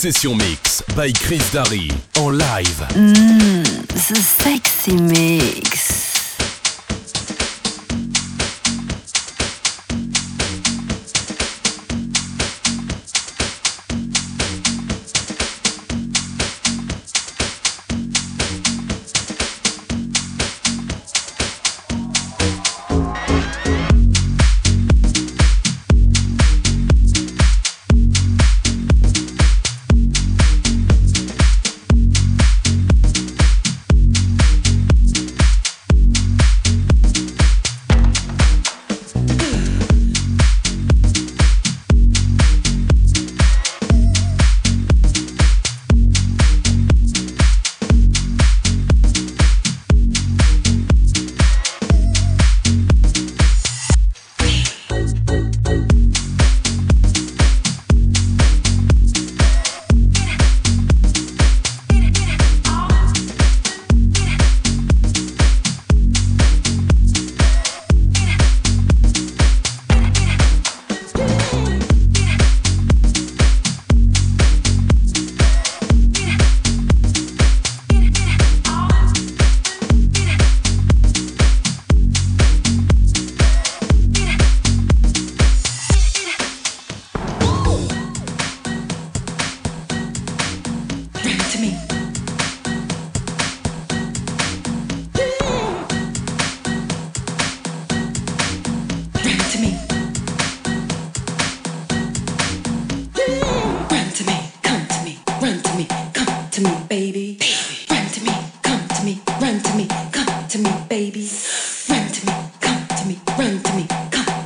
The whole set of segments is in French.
Session Mix by Chris Darry en live. Mmm, the sexy mix.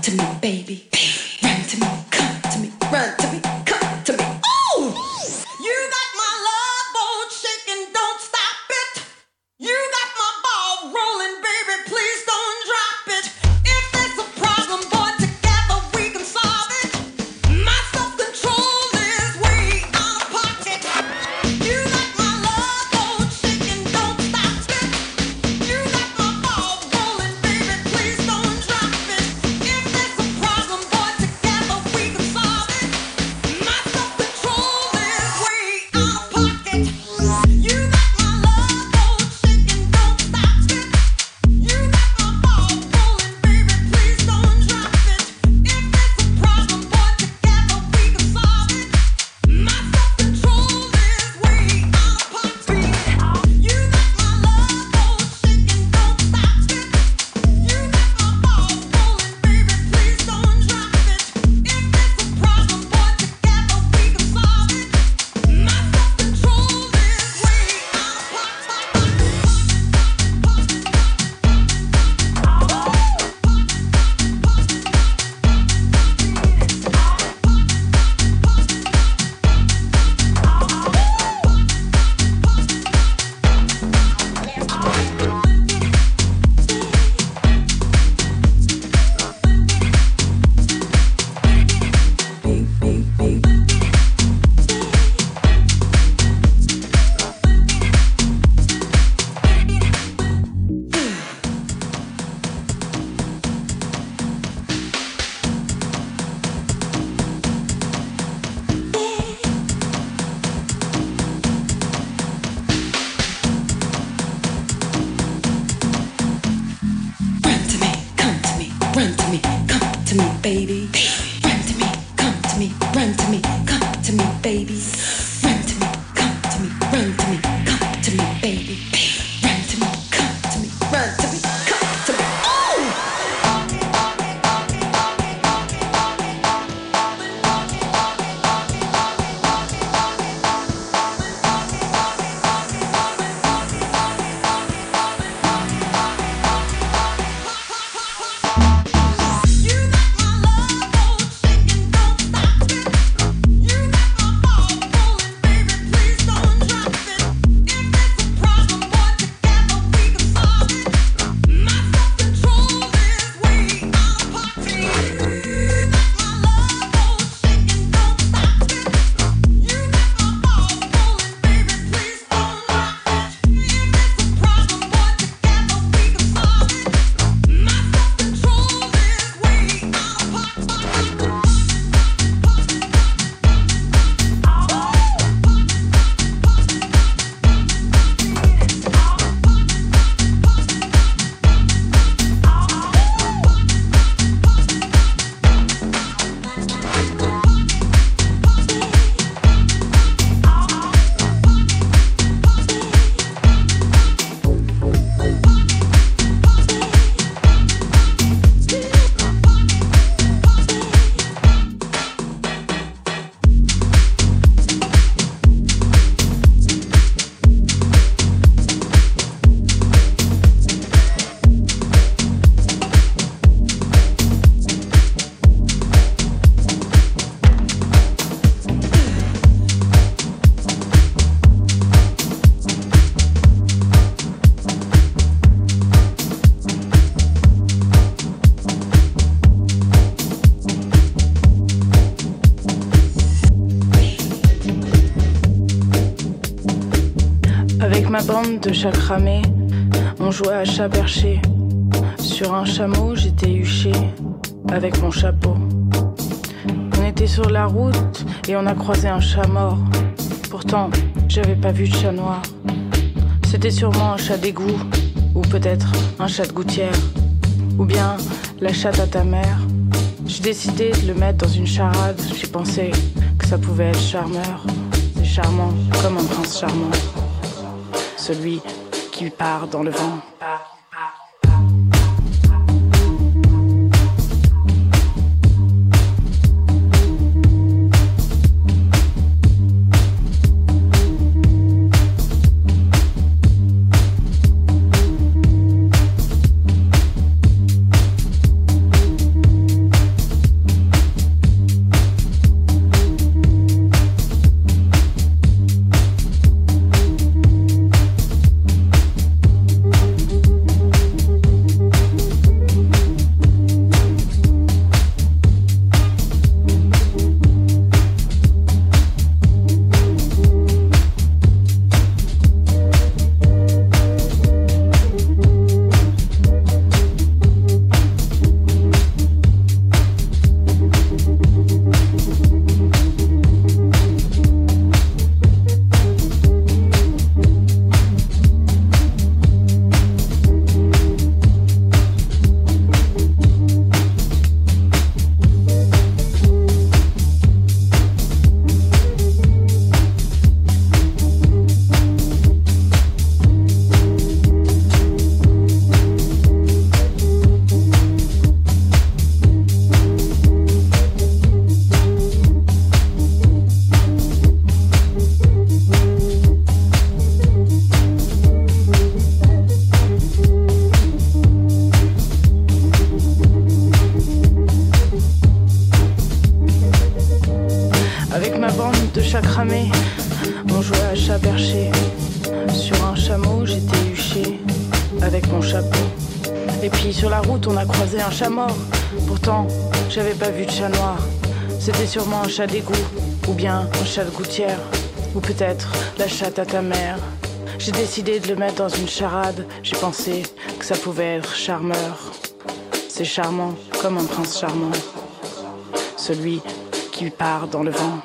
to me, baby. Run to me, come to me, run to me. come to me, baby. Run to me, come to me, run to me, come to me, baby. Bande de chacramés, on jouait à chat perché. Sur un chameau, j'étais huché avec mon chapeau. On était sur la route et on a croisé un chat mort. Pourtant, j'avais pas vu de chat noir. C'était sûrement un chat d'égout, ou peut-être un chat de gouttière, ou bien la chatte à ta mère. J'ai décidé de le mettre dans une charade, j'ai pensé que ça pouvait être charmeur. C'est charmant, comme un prince charmant. Celui qui part dans le vent. Chat mort. Pourtant, j'avais pas vu de chat noir. C'était sûrement un chat d'égout, ou bien un chat de gouttière, ou peut-être la chatte à ta mère. J'ai décidé de le mettre dans une charade. J'ai pensé que ça pouvait être charmeur. C'est charmant, comme un prince charmant. Celui qui part dans le vent.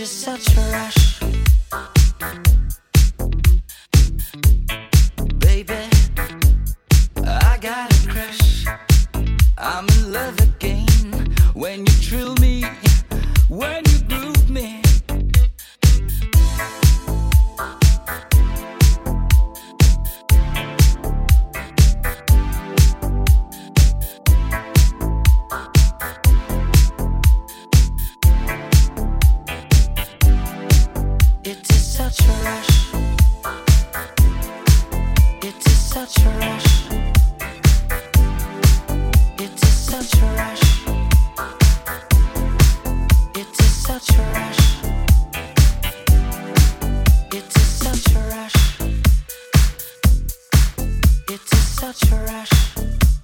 Is such a rush. Such a rush.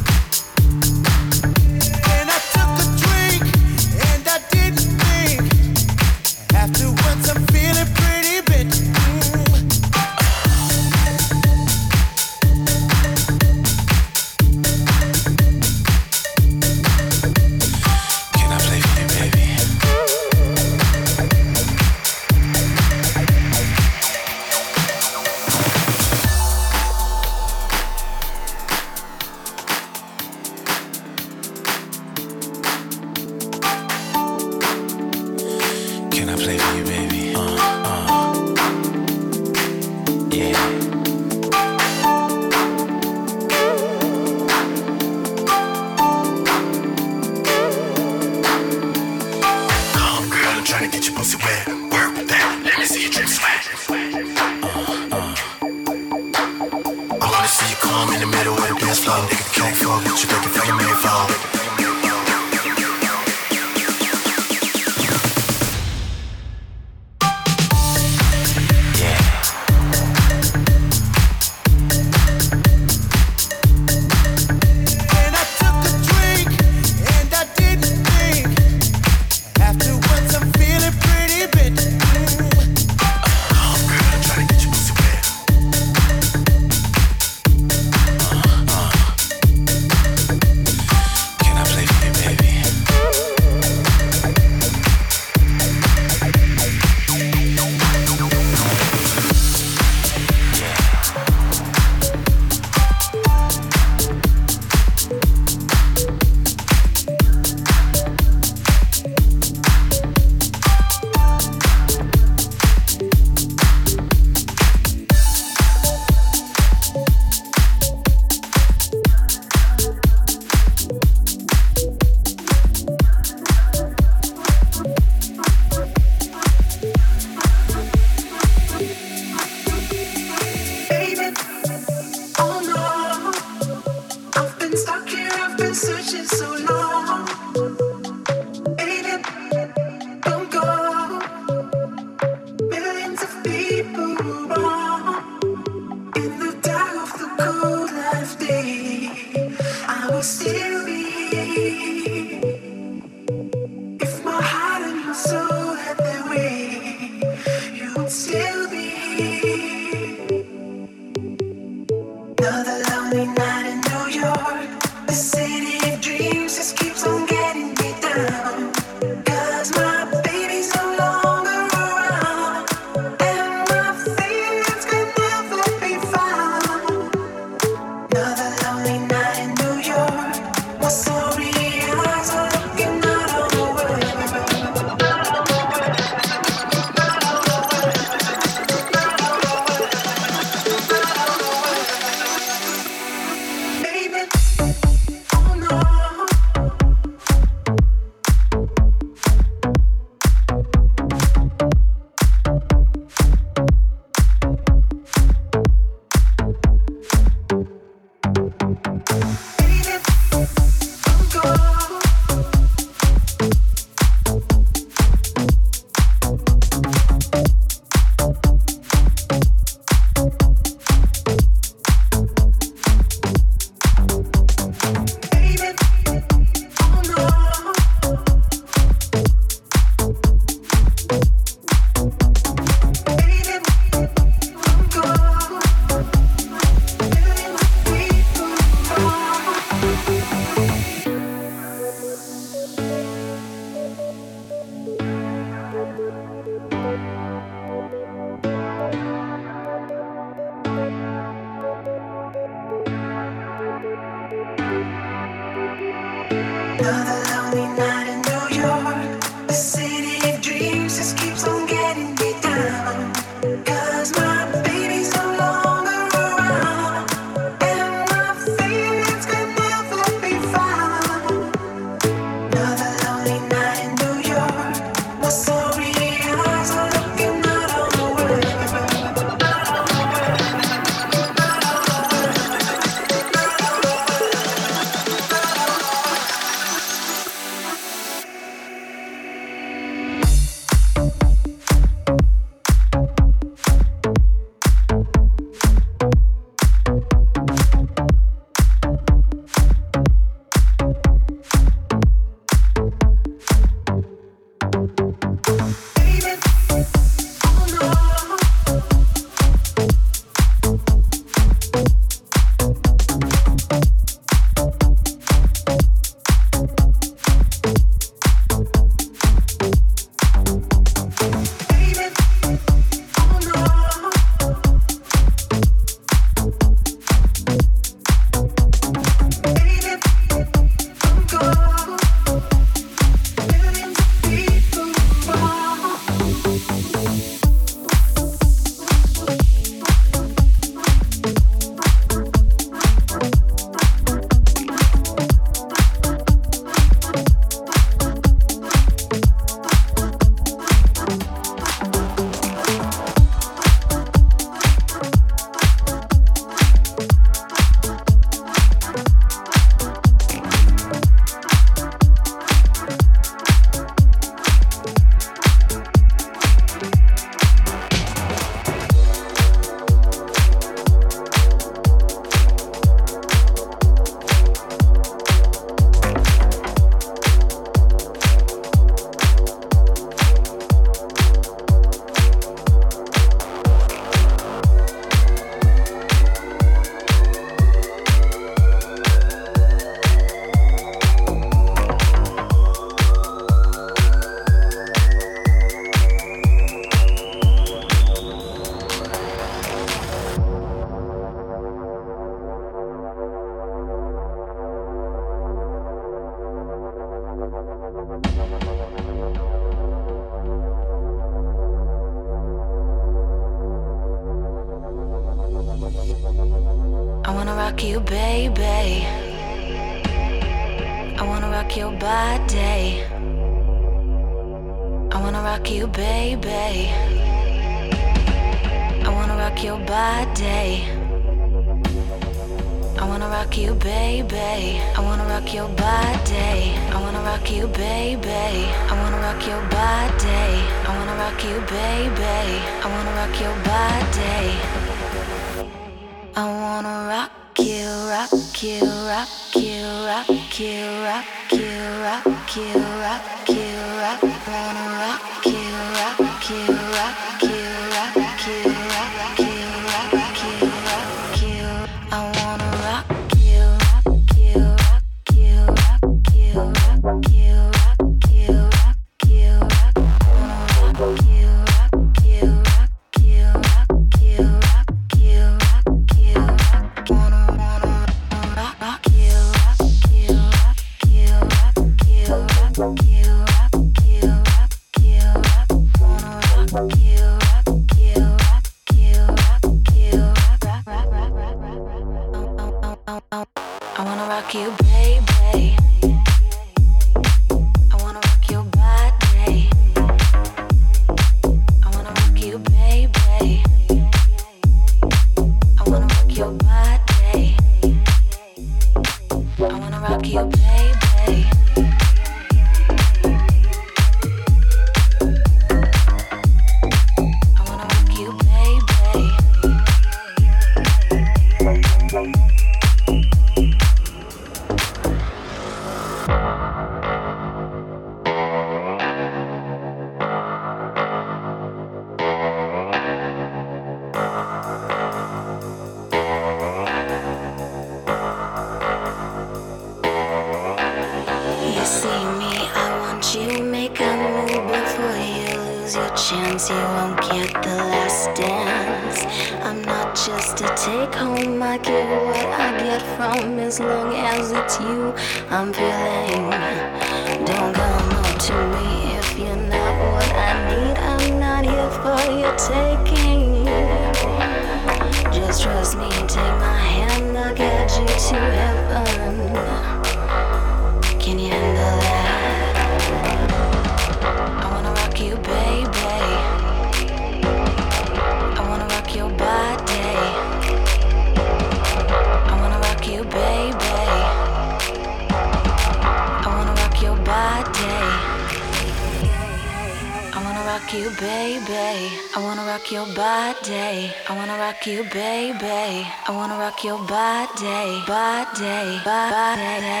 wanna rock you, baby. I wanna rock your body. I wanna rock you, baby. I wanna rock your body, body, body,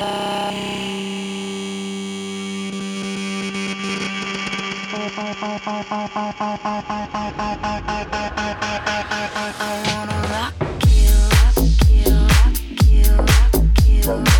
body. I wanna rock you, rock you, rock you, rock you.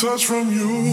Touch from you.